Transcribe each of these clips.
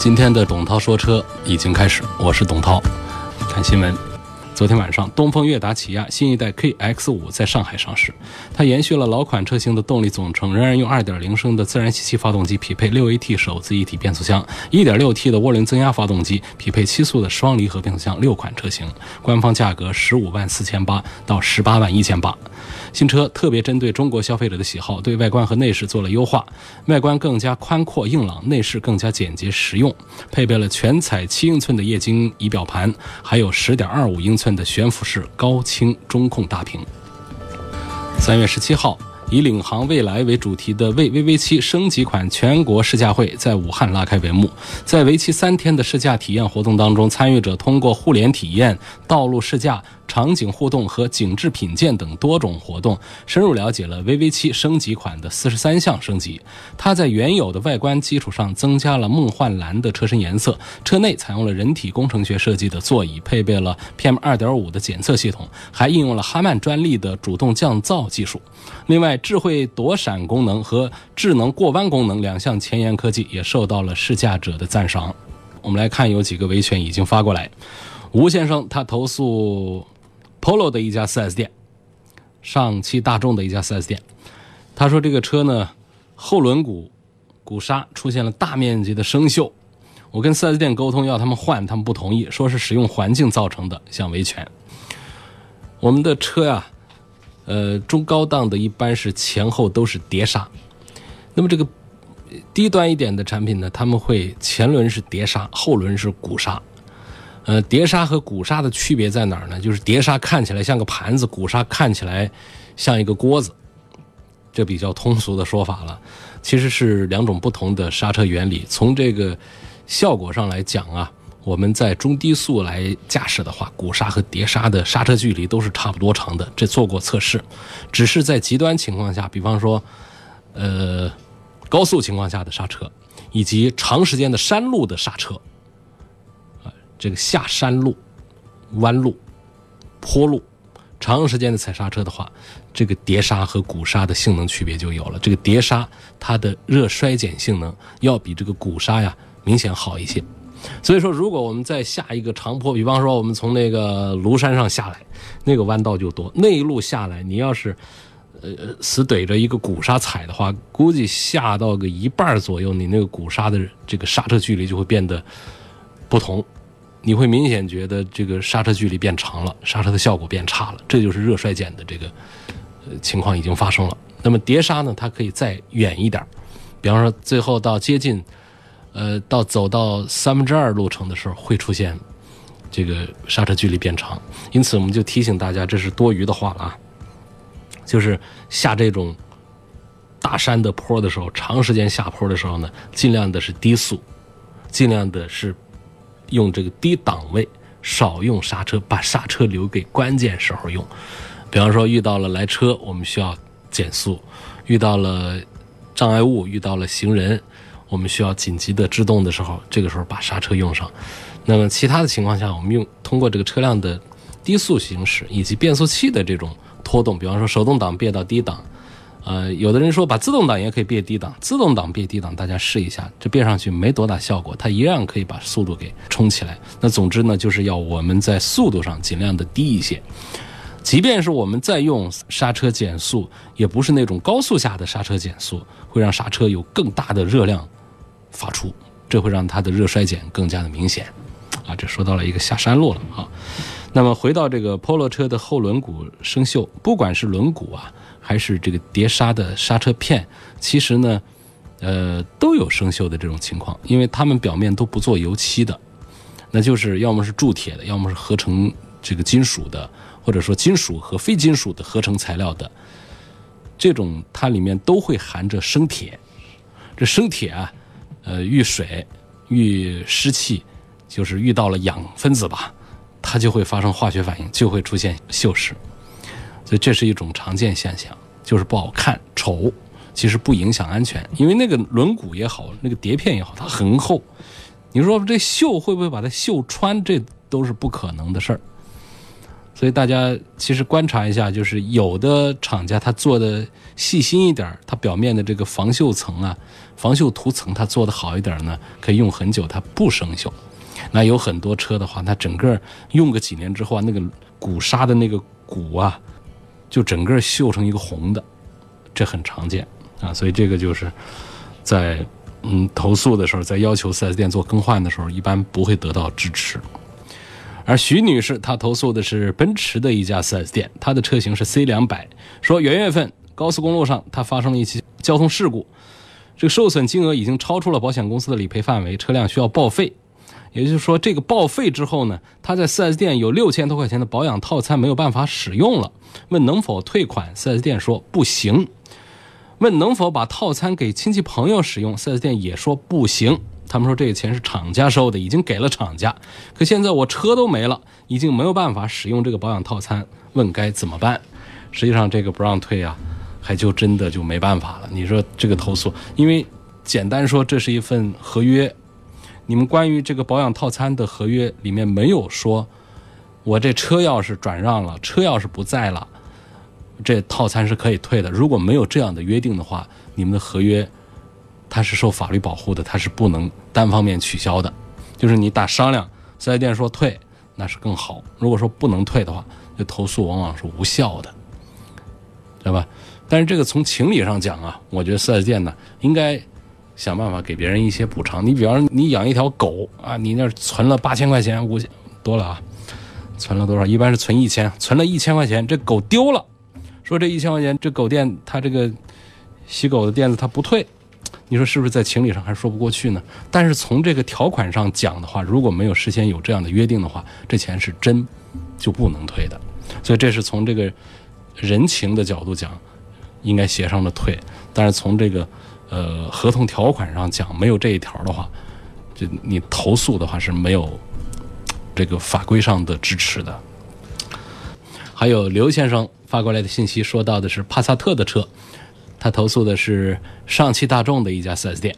今天的董涛说车已经开始，我是董涛。看新闻，昨天晚上，东风悦达起亚新一代 KX 五在上海上市。它延续了老款车型的动力总成，仍然用2.0升的自然吸气发动机匹配 6AT 手自一体变速箱，1.6T 的涡轮增压发动机匹配七速的双离合变速箱。六款车型，官方价格十五万四千八到十八万一千八。新车特别针对中国消费者的喜好，对外观和内饰做了优化。外观更加宽阔硬朗，内饰更加简洁实用，配备了全彩七英寸的液晶仪表盘，还有十点二五英寸的悬浮式高清中控大屏。三月十七号，以“领航未来”为主题的为 VV 七升级款全国试驾会在武汉拉开帷幕。在为期三天的试驾体验活动当中，参与者通过互联体验、道路试驾。场景互动和景致品鉴等多种活动，深入了解了 VV 七升级款的四十三项升级。它在原有的外观基础上增加了梦幻蓝的车身颜色，车内采用了人体工程学设计的座椅，配备了 PM 二点五的检测系统，还应用了哈曼专利的主动降噪技术。另外，智慧躲闪功能和智能过弯功能两项前沿科技也受到了试驾者的赞赏。我们来看，有几个维权已经发过来。吴先生他投诉。Polo 的一家 4S 店，上汽大众的一家 4S 店，他说这个车呢，后轮毂鼓刹出现了大面积的生锈。我跟 4S 店沟通要他们换，他们不同意，说是使用环境造成的，想维权。我们的车呀，呃，中高档的一般是前后都是碟刹，那么这个低端一点的产品呢，他们会前轮是碟刹，后轮是鼓刹。呃，碟刹和鼓刹的区别在哪儿呢？就是碟刹看起来像个盘子，鼓刹看起来像一个锅子，这比较通俗的说法了。其实是两种不同的刹车原理。从这个效果上来讲啊，我们在中低速来驾驶的话，鼓刹和碟刹的刹车距离都是差不多长的，这做过测试。只是在极端情况下，比方说，呃，高速情况下的刹车，以及长时间的山路的刹车。啊这个下山路、弯路、坡路，长时间的踩刹车的话，这个碟刹和鼓刹的性能区别就有了。这个碟刹它的热衰减性能要比这个鼓刹呀明显好一些。所以说，如果我们再下一个长坡，比方说我们从那个庐山上下来，那个弯道就多，那一路下来，你要是呃死怼着一个鼓刹踩的话，估计下到个一半左右，你那个鼓刹的这个刹车距离就会变得不同。你会明显觉得这个刹车距离变长了，刹车的效果变差了，这就是热衰减的这个呃情况已经发生了。那么碟刹呢，它可以再远一点，比方说最后到接近呃到走到三分之二路程的时候，会出现这个刹车距离变长。因此，我们就提醒大家，这是多余的话了啊，就是下这种大山的坡的时候，长时间下坡的时候呢，尽量的是低速，尽量的是。用这个低档位，少用刹车，把刹车留给关键时候用。比方说，遇到了来车，我们需要减速；遇到了障碍物，遇到了行人，我们需要紧急的制动的时候，这个时候把刹车用上。那么其他的情况下，我们用通过这个车辆的低速行驶以及变速器的这种拖动，比方说手动挡变到低档。呃，有的人说把自动挡也可以变低档，自动挡变低档，大家试一下，这变上去没多大效果，它一样可以把速度给冲起来。那总之呢，就是要我们在速度上尽量的低一些，即便是我们在用刹车减速，也不是那种高速下的刹车减速，会让刹车有更大的热量发出，这会让它的热衰减更加的明显。啊，这说到了一个下山路了啊。那么回到这个 Polo 车的后轮毂生锈，不管是轮毂啊。还是这个碟刹的刹车片，其实呢，呃，都有生锈的这种情况，因为它们表面都不做油漆的，那就是要么是铸铁的，要么是合成这个金属的，或者说金属和非金属的合成材料的，这种它里面都会含着生铁。这生铁啊，呃，遇水、遇湿气，就是遇到了氧分子吧，它就会发生化学反应，就会出现锈蚀。所以这是一种常见现象，就是不好看、丑，其实不影响安全，因为那个轮毂也好，那个碟片也好，它很厚。你说这锈会不会把它锈穿？这都是不可能的事儿。所以大家其实观察一下，就是有的厂家他做的细心一点，它表面的这个防锈层啊、防锈涂层，它做的好一点呢，可以用很久，它不生锈。那有很多车的话，它整个用个几年之后啊，那个鼓刹的那个鼓啊，就整个锈成一个红的，这很常见啊。所以这个就是在嗯投诉的时候，在要求 4S 店做更换的时候，一般不会得到支持。而徐女士她投诉的是奔驰的一家 4S 店，她的车型是 C 两百，说元月份高速公路上她发生了一起交通事故，这个受损金额已经超出了保险公司的理赔范围，车辆需要报废。也就是说，这个报废之后呢，他在 4S 店有六千多块钱的保养套餐没有办法使用了，问能否退款，4S 店说不行。问能否把套餐给亲戚朋友使用，4S 店也说不行。他们说这个钱是厂家收的，已经给了厂家，可现在我车都没了，已经没有办法使用这个保养套餐，问该怎么办？实际上这个不让退啊，还就真的就没办法了。你说这个投诉，因为简单说这是一份合约，你们关于这个保养套餐的合约里面没有说，我这车要是转让了，车要是不在了，这套餐是可以退的。如果没有这样的约定的话，你们的合约。它是受法律保护的，它是不能单方面取消的。就是你打商量，四 S 店说退，那是更好。如果说不能退的话，这投诉往往是无效的，对吧？但是这个从情理上讲啊，我觉得四 S 店呢应该想办法给别人一些补偿。你比方说你养一条狗啊，你那存了八千块钱，五千多了啊，存了多少？一般是存一千，存了一千块钱，这狗丢了，说这一千块钱这狗店它这个洗狗的店子它不退。你说是不是在情理上还说不过去呢？但是从这个条款上讲的话，如果没有事先有这样的约定的话，这钱是真就不能退的。所以这是从这个人情的角度讲，应该协商着退。但是从这个呃合同条款上讲，没有这一条的话，就你投诉的话是没有这个法规上的支持的。还有刘先生发过来的信息，说到的是帕萨特的车。他投诉的是上汽大众的一家 4S 店，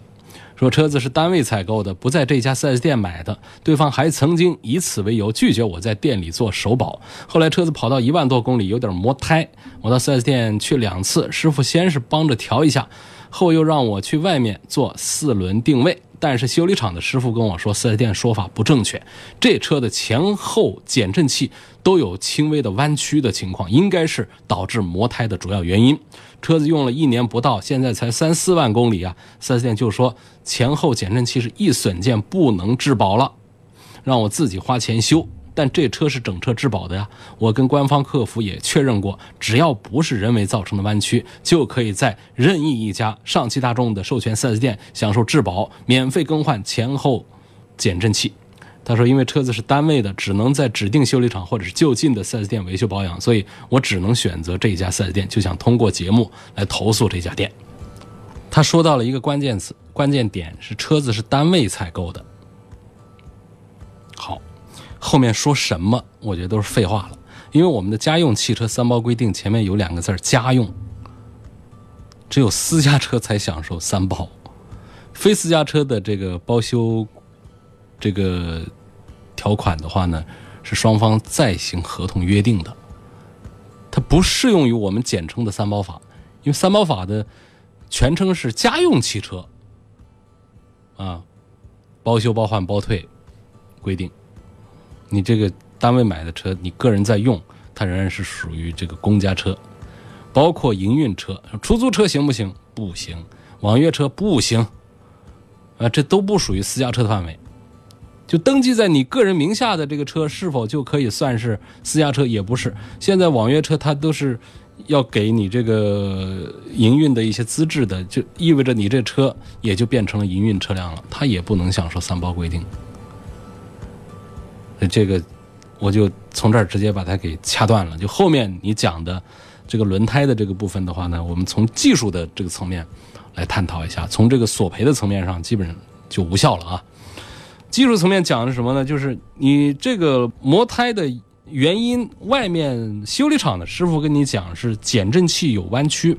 说车子是单位采购的，不在这家 4S 店买的。对方还曾经以此为由拒绝我在店里做首保。后来车子跑到一万多公里，有点磨胎，我到 4S 店去两次，师傅先是帮着调一下，后又让我去外面做四轮定位。但是修理厂的师傅跟我说，4S 店说法不正确，这车的前后减震器都有轻微的弯曲的情况，应该是导致磨胎的主要原因。车子用了一年不到，现在才三四万公里啊！4S 店就说前后减震器是易损件，不能质保了，让我自己花钱修。但这车是整车质保的呀，我跟官方客服也确认过，只要不是人为造成的弯曲，就可以在任意一家上汽大众的授权 4S 店享受质保，免费更换前后减震器。他说：“因为车子是单位的，只能在指定修理厂或者是就近的 4S 店维修保养，所以我只能选择这家 4S 店，就想通过节目来投诉这家店。”他说到了一个关键词，关键点是车子是单位采购的。好，后面说什么，我觉得都是废话了，因为我们的家用汽车三包规定前面有两个字儿家用”，只有私家车才享受三包，非私家车的这个包修。这个条款的话呢，是双方再行合同约定的，它不适用于我们简称的三包法，因为三包法的全称是家用汽车啊，包修、包换、包退规定。你这个单位买的车，你个人在用，它仍然是属于这个公家车，包括营运车、出租车行不行？不行，网约车不行，啊，这都不属于私家车的范围。就登记在你个人名下的这个车，是否就可以算是私家车？也不是。现在网约车它都是要给你这个营运的一些资质的，就意味着你这车也就变成了营运车辆了，它也不能享受三包规定。那这个我就从这儿直接把它给掐断了。就后面你讲的这个轮胎的这个部分的话呢，我们从技术的这个层面来探讨一下，从这个索赔的层面上，基本上就无效了啊。技术层面讲的是什么呢？就是你这个磨胎的原因，外面修理厂的师傅跟你讲是减震器有弯曲。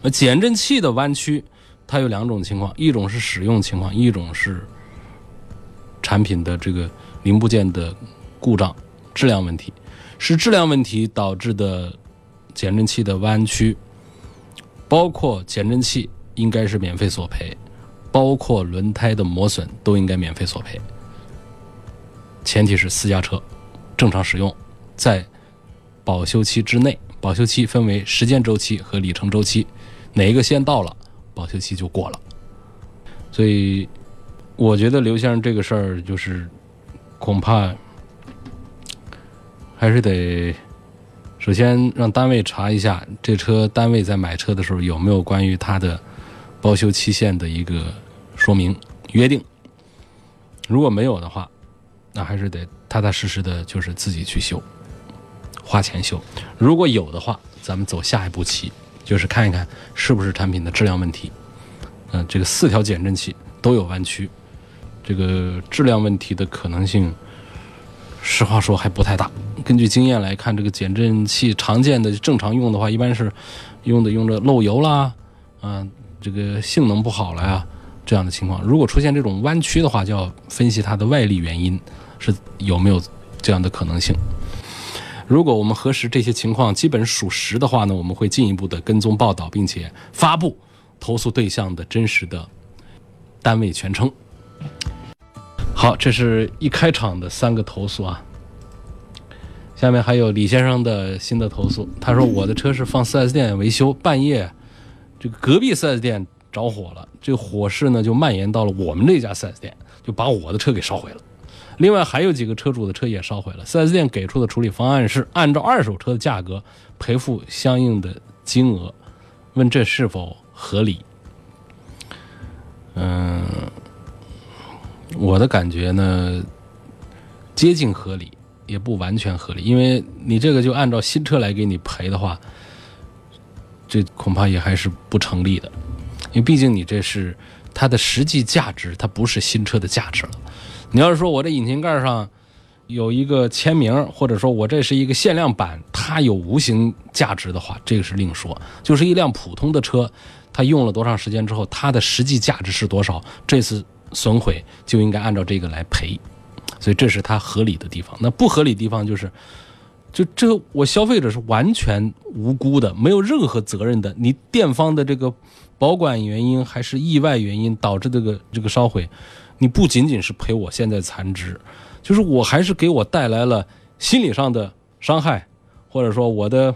呃，减震器的弯曲，它有两种情况，一种是使用情况，一种是产品的这个零部件的故障、质量问题。是质量问题导致的减震器的弯曲，包括减震器应该是免费索赔，包括轮胎的磨损都应该免费索赔。前提是私家车正常使用，在保修期之内。保修期分为时间周期和里程周期。哪一个先到了，保修期就过了。所以，我觉得刘先生这个事儿就是恐怕还是得首先让单位查一下这车单位在买车的时候有没有关于它的保修期限的一个说明约定。如果没有的话，那还是得踏踏实实的，就是自己去修，花钱修。如果有的话，咱们走下一步棋。就是看一看是不是产品的质量问题，嗯，这个四条减震器都有弯曲，这个质量问题的可能性，实话说还不太大。根据经验来看，这个减震器常见的正常用的话，一般是用的用着漏油啦，嗯，这个性能不好了呀，这样的情况。如果出现这种弯曲的话，就要分析它的外力原因是有没有这样的可能性。如果我们核实这些情况基本属实的话呢，我们会进一步的跟踪报道，并且发布投诉对象的真实的单位全称。好，这是一开场的三个投诉啊。下面还有李先生的新的投诉，他说我的车是放 4S 店维修，半夜这个隔壁 4S 店着火了，这个火势呢就蔓延到了我们这家 4S 店，就把我的车给烧毁了。另外还有几个车主的车也烧毁了，4S 店给出的处理方案是按照二手车的价格赔付相应的金额，问这是否合理？嗯，我的感觉呢，接近合理，也不完全合理，因为你这个就按照新车来给你赔的话，这恐怕也还是不成立的，因为毕竟你这是它的实际价值，它不是新车的价值了。你要是说我这引擎盖上有一个签名，或者说我这是一个限量版，它有无形价值的话，这个是另说。就是一辆普通的车，它用了多长时间之后，它的实际价值是多少？这次损毁就应该按照这个来赔，所以这是它合理的地方。那不合理地方就是，就这个我消费者是完全无辜的，没有任何责任的。你店方的这个保管原因还是意外原因导致这个这个烧毁。你不仅仅是赔我现在残值，就是我还是给我带来了心理上的伤害，或者说我的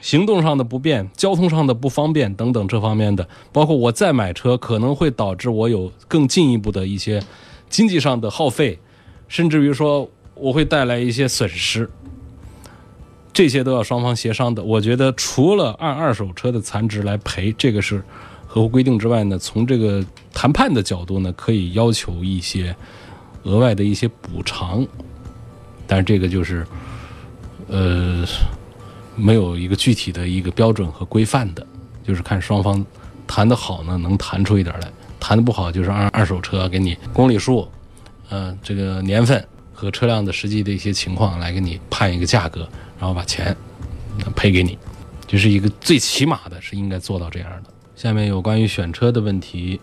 行动上的不便、交通上的不方便等等这方面的，包括我再买车可能会导致我有更进一步的一些经济上的耗费，甚至于说我会带来一些损失，这些都要双方协商的。我觉得除了按二手车的残值来赔，这个是。合乎规定之外呢，从这个谈判的角度呢，可以要求一些额外的一些补偿，但是这个就是呃没有一个具体的一个标准和规范的，就是看双方谈得好呢，能谈出一点来；谈得不好，就是按二手车给你公里数、呃这个年份和车辆的实际的一些情况来给你判一个价格，然后把钱赔给你，就是一个最起码的是应该做到这样的。下面有关于选车的问题，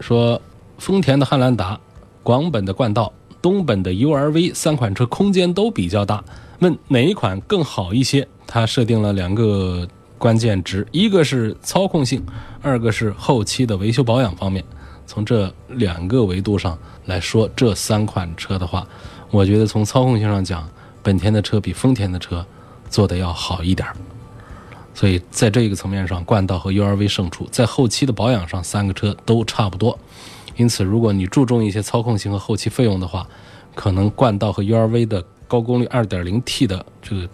说丰田的汉兰达、广本的冠道、东本的 URV 三款车空间都比较大，问哪一款更好一些？他设定了两个关键值，一个是操控性，二个是后期的维修保养方面。从这两个维度上来说，这三款车的话，我觉得从操控性上讲，本田的车比丰田的车做的要好一点。所以在这个层面上，冠道和 URV 胜出。在后期的保养上，三个车都差不多。因此，如果你注重一些操控性和后期费用的话，可能冠道和 URV 的高功率 2.0T 的这个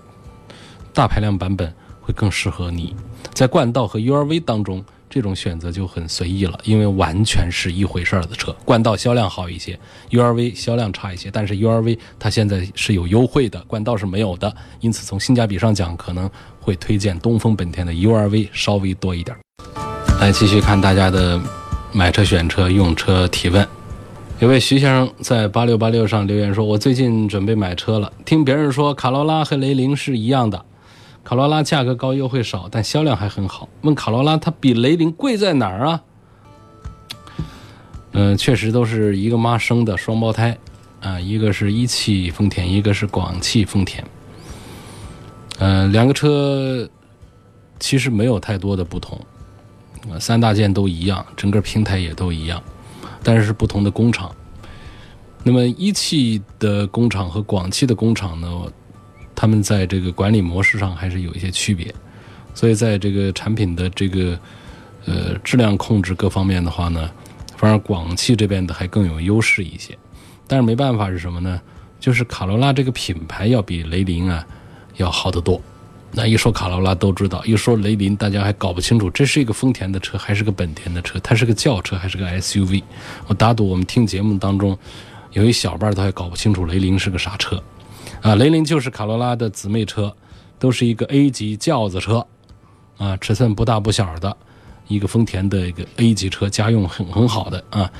大排量版本会更适合你。在冠道和 URV 当中。这种选择就很随意了，因为完全是一回事儿的车。冠道销量好一些，URV 销量差一些，但是 URV 它现在是有优惠的，冠道是没有的。因此从性价比上讲，可能会推荐东风本田的 URV 稍微多一点。来继续看大家的买车、选车、用车提问。有位徐先生在八六八六上留言说：“我最近准备买车了，听别人说卡罗拉和雷凌是一样的，卡罗拉价格高，优惠少，但销量还很好。问卡罗拉它比雷凌贵在哪儿啊？”嗯，确实都是一个妈生的双胞胎，啊，一个是一汽丰田，一个是广汽丰田。呃，两个车其实没有太多的不同，三大件都一样，整个平台也都一样。但是是不同的工厂，那么一汽的工厂和广汽的工厂呢，他们在这个管理模式上还是有一些区别，所以在这个产品的这个呃质量控制各方面的话呢，反而广汽这边的还更有优势一些。但是没办法是什么呢？就是卡罗拉这个品牌要比雷凌啊要好得多。那一说卡罗拉都知道，一说雷凌大家还搞不清楚，这是一个丰田的车还是个本田的车？它是个轿车还是个 SUV？我打赌我们听节目当中有一小半都还搞不清楚雷凌是个啥车啊！雷凌就是卡罗拉的姊妹车，都是一个 A 级轿子车啊，尺寸不大不小的一个丰田的一个 A 级车，家用很很好的啊。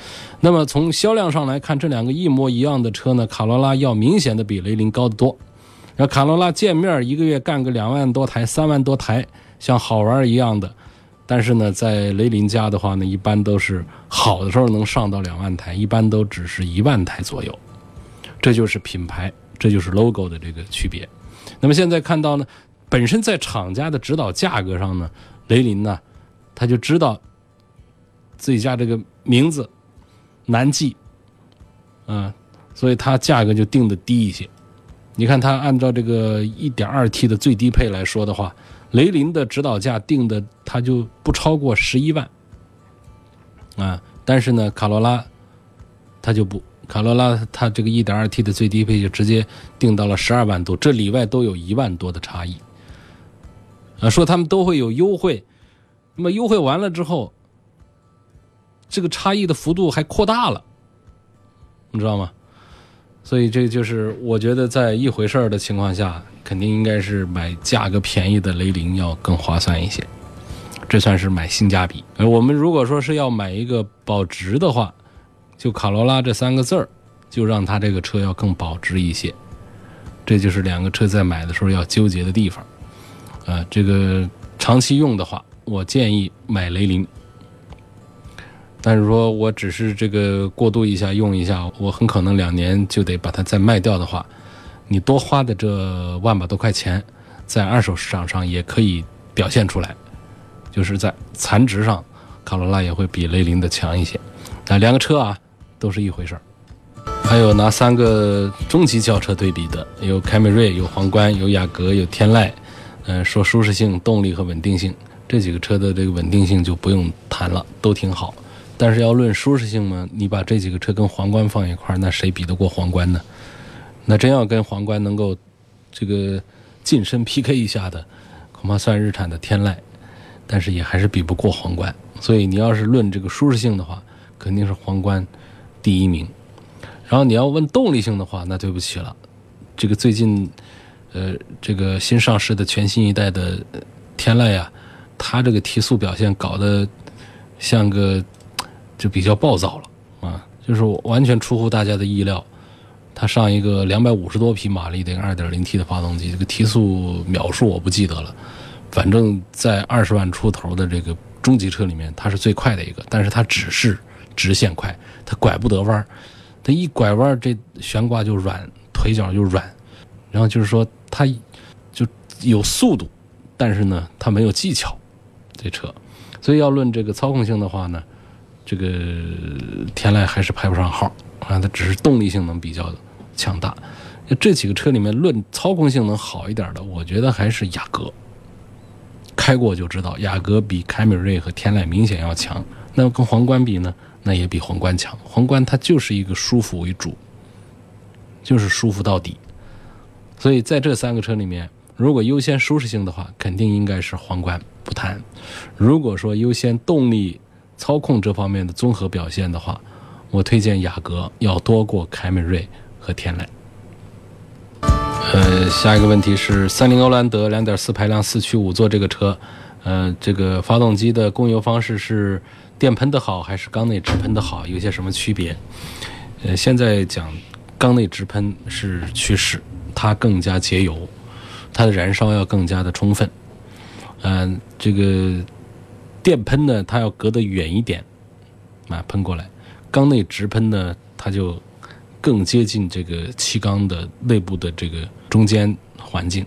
那么从销量上来看，这两个一模一样的车呢，卡罗拉要明显的比雷凌高得多。那卡罗拉见面一个月干个两万多台、三万多台，像好玩一样的。但是呢，在雷凌家的话呢，一般都是好的时候能上到两万台，一般都只是一万台左右。这就是品牌，这就是 logo 的这个区别。那么现在看到呢，本身在厂家的指导价格上呢，雷凌呢，他就知道自己家这个名字难记，嗯，所以它价格就定的低一些。你看，它按照这个 1.2T 的最低配来说的话，雷凌的指导价定的它就不超过十一万啊。但是呢，卡罗拉它就不，卡罗拉它这个 1.2T 的最低配就直接定到了十二万多，这里外都有一万多的差异啊。说他们都会有优惠，那么优惠完了之后，这个差异的幅度还扩大了，你知道吗？所以这就是我觉得在一回事儿的情况下，肯定应该是买价格便宜的雷凌要更划算一些，这算是买性价比。而我们如果说是要买一个保值的话，就卡罗拉这三个字儿，就让它这个车要更保值一些。这就是两个车在买的时候要纠结的地方。啊，这个长期用的话，我建议买雷凌。但是说我只是这个过渡一下用一下，我很可能两年就得把它再卖掉的话，你多花的这万把多块钱，在二手市场上也可以表现出来，就是在残值上，卡罗拉也会比雷凌的强一些。那两个车啊都是一回事儿。还有拿三个中级轿车对比的，有凯美瑞、有皇冠、有雅阁、有天籁。嗯，说舒适性、动力和稳定性，这几个车的这个稳定性就不用谈了，都挺好。但是要论舒适性嘛，你把这几个车跟皇冠放一块儿，那谁比得过皇冠呢？那真要跟皇冠能够这个近身 PK 一下的，恐怕算日产的天籁，但是也还是比不过皇冠。所以你要是论这个舒适性的话，肯定是皇冠第一名。然后你要问动力性的话，那对不起了，这个最近呃这个新上市的全新一代的天籁呀，它这个提速表现搞得像个。就比较暴躁了啊，就是完全出乎大家的意料。它上一个两百五十多匹马力的二点零 T 的发动机，这个提速秒数我不记得了，反正在二十万出头的这个中级车里面，它是最快的一个。但是它只是直线快，它拐不得弯它一拐弯这悬挂就软，腿脚就软。然后就是说它就有速度，但是呢它没有技巧，这车。所以要论这个操控性的话呢。这个天籁还是排不上号啊，它只是动力性能比较强大。这几个车里面论操控性能好一点的，我觉得还是雅阁。开过就知道，雅阁比凯美瑞和天籁明显要强。那么跟皇冠比呢？那也比皇冠强。皇冠它就是一个舒服为主，就是舒服到底。所以在这三个车里面，如果优先舒适性的话，肯定应该是皇冠不谈。如果说优先动力，操控这方面的综合表现的话，我推荐雅阁要多过凯美瑞和天籁。呃，下一个问题是三菱欧蓝德2.4排量四驱五座这个车，呃，这个发动机的供油方式是电喷的好还是缸内直喷的好？有些什么区别？呃，现在讲缸内直喷是趋势，它更加节油，它的燃烧要更加的充分。嗯、这个电喷呢，它要隔得远一点，啊，喷过来。缸内直喷呢，它就更接近这个气缸的内部的这个中间环境，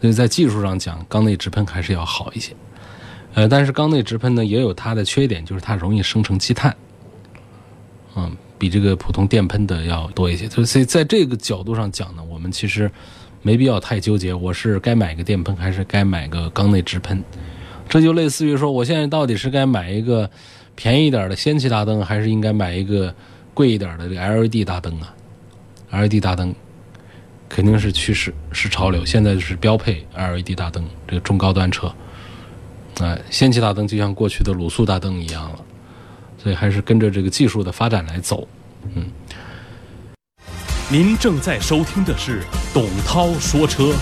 所以在技术上讲，缸内直喷还是要好一些。呃，但是缸内直喷呢，也有它的缺点，就是它容易生成积碳，嗯，比这个普通电喷的要多一些。所以在这个角度上讲呢，我们其实没必要太纠结，我是该买个电喷还是该买个缸内直喷。这就类似于说，我现在到底是该买一个便宜一点的氙气大灯，还是应该买一个贵一点的这个 LED 大灯啊？LED 大灯肯定是趋势，是潮流，现在就是标配 LED 大灯，这个中高端车。啊，氙气大灯就像过去的卤素大灯一样了，所以还是跟着这个技术的发展来走。嗯您正在收听的是董涛说车。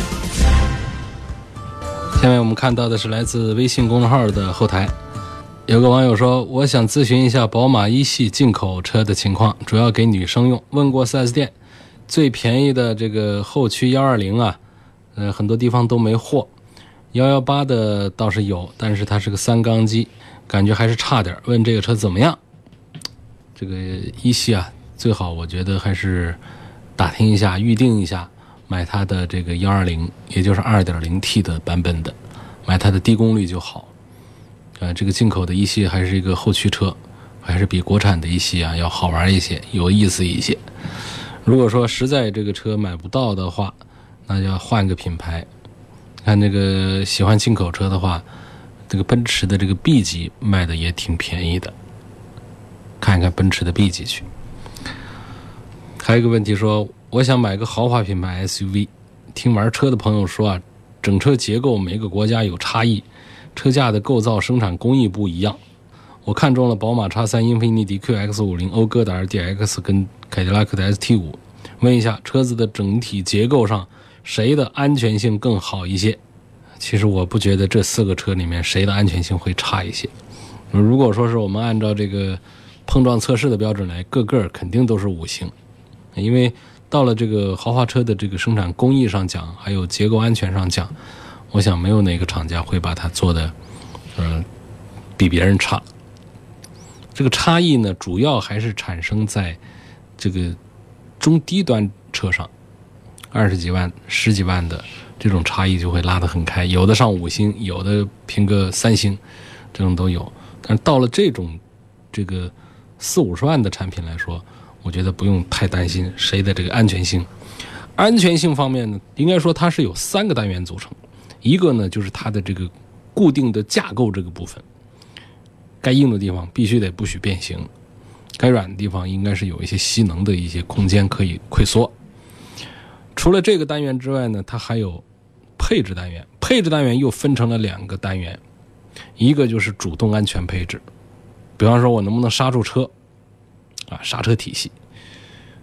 下面我们看到的是来自微信公众号的后台，有个网友说：“我想咨询一下宝马一系进口车的情况，主要给女生用。问过 4S 店，最便宜的这个后驱幺二零啊，呃，很多地方都没货。幺幺八的倒是有，但是它是个三缸机，感觉还是差点。问这个车怎么样？这个一系啊，最好我觉得还是打听一下，预定一下。”买它的这个幺二零，也就是二点零 T 的版本的，买它的低功率就好。呃，这个进口的一系还是一个后驱车，还是比国产的一系啊要好玩一些，有意思一些。如果说实在这个车买不到的话，那就要换个品牌。看这个喜欢进口车的话，这个奔驰的这个 B 级卖的也挺便宜的，看一看奔驰的 B 级去。还有一个问题说。我想买个豪华品牌 SUV，听玩车的朋友说啊，整车结构每个国家有差异，车架的构造、生产工艺不一样。我看中了宝马 X3、英菲尼迪 QX50、讴歌的 RDX 跟凯迪拉克的 ST5，问一下车子的整体结构上谁的安全性更好一些？其实我不觉得这四个车里面谁的安全性会差一些。如果说是我们按照这个碰撞测试的标准来，个个肯定都是五星，因为。到了这个豪华车的这个生产工艺上讲，还有结构安全上讲，我想没有哪个厂家会把它做的，呃，比别人差。这个差异呢，主要还是产生在这个中低端车上，二十几万、十几万的这种差异就会拉得很开，有的上五星，有的评个三星，这种都有。但是到了这种这个四五十万的产品来说，我觉得不用太担心谁的这个安全性。安全性方面呢，应该说它是有三个单元组成，一个呢就是它的这个固定的架构这个部分，该硬的地方必须得不许变形，该软的地方应该是有一些吸能的一些空间可以溃缩。除了这个单元之外呢，它还有配置单元，配置单元又分成了两个单元，一个就是主动安全配置，比方说我能不能刹住车。啊，刹车体系，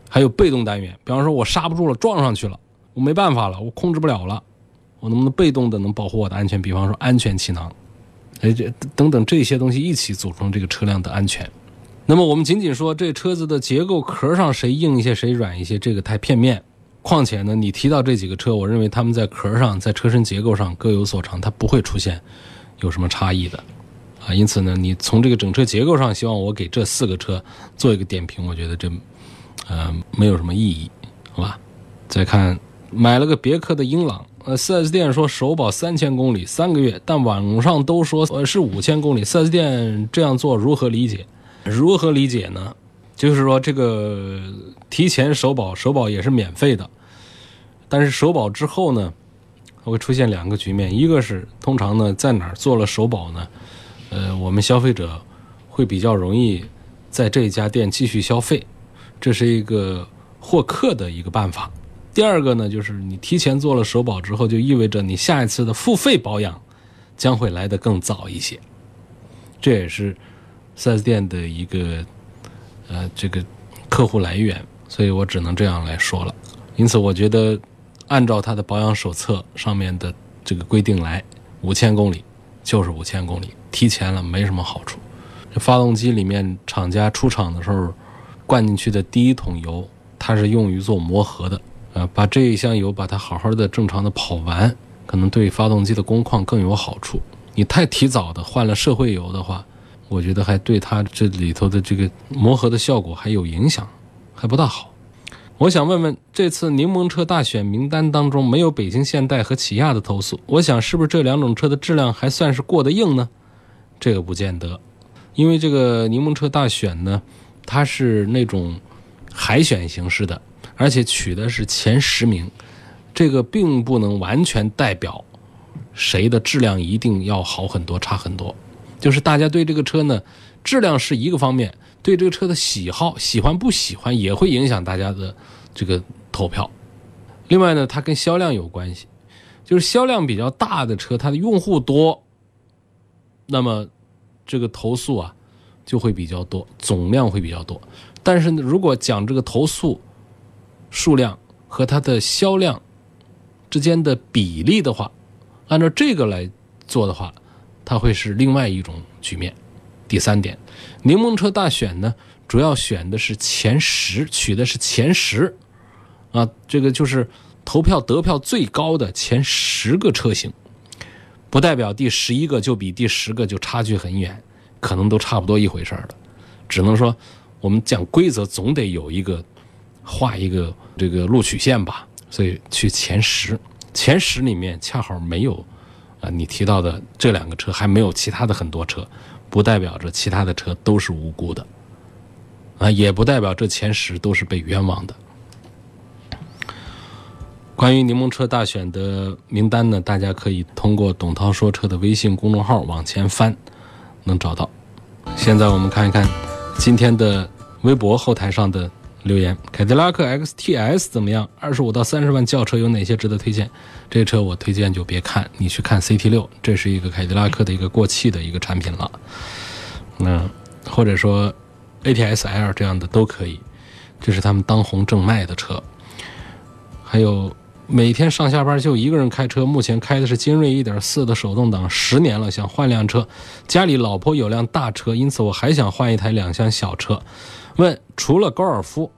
还有被动单元，比方说我刹不住了，撞上去了，我没办法了，我控制不了了，我能不能被动的能保护我的安全？比方说安全气囊，哎，这等等这些东西一起组成这个车辆的安全。那么我们仅仅说这车子的结构壳上谁硬一些谁软一些，这个太片面。况且呢，你提到这几个车，我认为他们在壳上、在车身结构上各有所长，它不会出现有什么差异的。啊，因此呢，你从这个整车结构上，希望我给这四个车做一个点评，我觉得这，呃，没有什么意义，好吧？再看，买了个别克的英朗，呃，4S 店说首保三千公里三个月，但网上都说呃是五千公里，4S 店这样做如何理解？如何理解呢？就是说这个提前首保，首保也是免费的，但是首保之后呢，会出现两个局面，一个是通常呢在哪儿做了首保呢？呃，我们消费者会比较容易在这家店继续消费，这是一个获客的一个办法。第二个呢，就是你提前做了首保之后，就意味着你下一次的付费保养将会来得更早一些。这也是四 S 店的一个呃这个客户来源，所以我只能这样来说了。因此，我觉得按照它的保养手册上面的这个规定来，五千公里就是五千公里。提前了没什么好处，这发动机里面厂家出厂的时候灌进去的第一桶油，它是用于做磨合的，啊，把这一箱油把它好好的正常的跑完，可能对发动机的工况更有好处。你太提早的换了社会油的话，我觉得还对它这里头的这个磨合的效果还有影响，还不大好。我想问问，这次柠檬车大选名单当中没有北京现代和起亚的投诉，我想是不是这两种车的质量还算是过得硬呢？这个不见得，因为这个柠檬车大选呢，它是那种海选形式的，而且取的是前十名，这个并不能完全代表谁的质量一定要好很多、差很多。就是大家对这个车呢，质量是一个方面，对这个车的喜好、喜欢不喜欢也会影响大家的这个投票。另外呢，它跟销量有关系，就是销量比较大的车，它的用户多，那么这个投诉啊就会比较多，总量会比较多。但是呢，如果讲这个投诉数量和它的销量之间的比例的话，按照这个来做的话，它会是另外一种局面。第三点，柠檬车大选呢，主要选的是前十，取的是前十，啊，这个就是投票得票最高的前十个车型，不代表第十一个就比第十个就差距很远，可能都差不多一回事儿了。只能说，我们讲规则总得有一个画一个这个录取线吧，所以去前十，前十里面恰好没有。啊，你提到的这两个车还没有其他的很多车，不代表着其他的车都是无辜的，啊，也不代表这前十都是被冤枉的。关于柠檬车大选的名单呢，大家可以通过董涛说车的微信公众号往前翻，能找到。现在我们看一看今天的微博后台上的。留言：凯迪拉克 XTS 怎么样？二十五到三十万轿车有哪些值得推荐？这车我推荐就别看，你去看 CT 六，这是一个凯迪拉克的一个过气的一个产品了。嗯，或者说 ATS L 这样的都可以，这是他们当红正卖的车。还有每天上下班就一个人开车，目前开的是金锐1.4的手动挡，十年了，想换辆车。家里老婆有辆大车，因此我还想换一台两厢小车。问：除了高尔夫，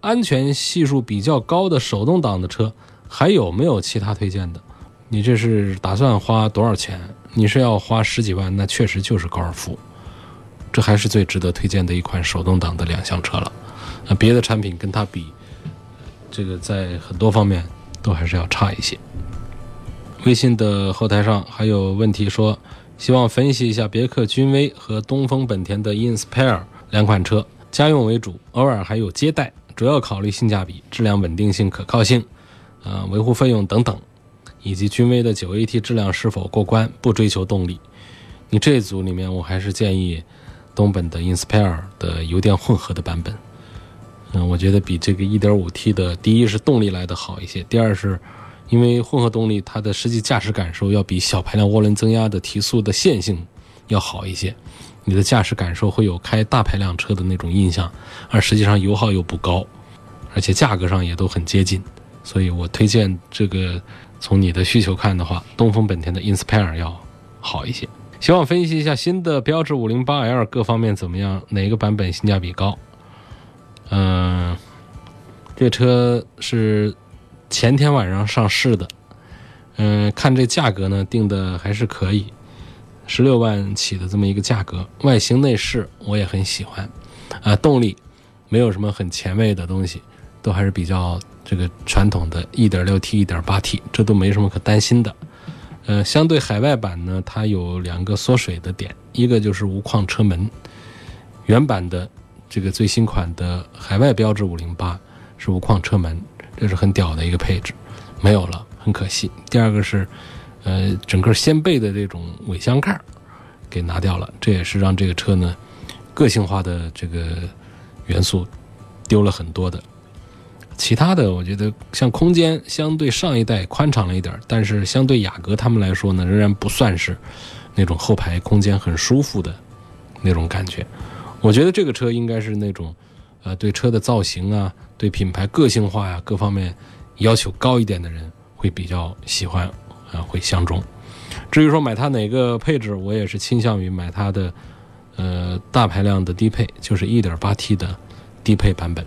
安全系数比较高的手动挡的车，还有没有其他推荐的？你这是打算花多少钱？你是要花十几万？那确实就是高尔夫，这还是最值得推荐的一款手动挡的两厢车了。那别的产品跟它比，这个在很多方面都还是要差一些。微信的后台上还有问题说，希望分析一下别克君威和东风本田的 Inspire 两款车。家用为主，偶尔还有接待，主要考虑性价比、质量稳定性、可靠性，呃，维护费用等等，以及君威的九 AT 质量是否过关，不追求动力。你这组里面，我还是建议东本的 Inspire 的油电混合的版本。嗯，我觉得比这个 1.5T 的，第一是动力来的好一些，第二是因为混合动力它的实际驾驶感受要比小排量涡轮增压的提速的线性要好一些。你的驾驶感受会有开大排量车的那种印象，而实际上油耗又不高，而且价格上也都很接近，所以我推荐这个从你的需求看的话，东风本田的 Inspire 要好一些。希望分析一下新的标致 508L 各方面怎么样，哪个版本性价比高？嗯，这车是前天晚上上市的，嗯，看这价格呢定的还是可以。十六万起的这么一个价格，外形内饰我也很喜欢，啊，动力没有什么很前卫的东西，都还是比较这个传统的 1.6T、1.8T，这都没什么可担心的。呃，相对海外版呢，它有两个缩水的点，一个就是无框车门，原版的这个最新款的海外标志508是无框车门，这是很屌的一个配置，没有了，很可惜。第二个是。呃，整个掀背的这种尾箱盖给拿掉了，这也是让这个车呢个性化的这个元素丢了很多的。其他的，我觉得像空间相对上一代宽敞了一点，但是相对雅阁他们来说呢，仍然不算是那种后排空间很舒服的那种感觉。我觉得这个车应该是那种呃，对车的造型啊，对品牌个性化呀各方面要求高一点的人会比较喜欢。啊，会相中。至于说买它哪个配置，我也是倾向于买它的，呃，大排量的低配，就是 1.8T 的低配版本。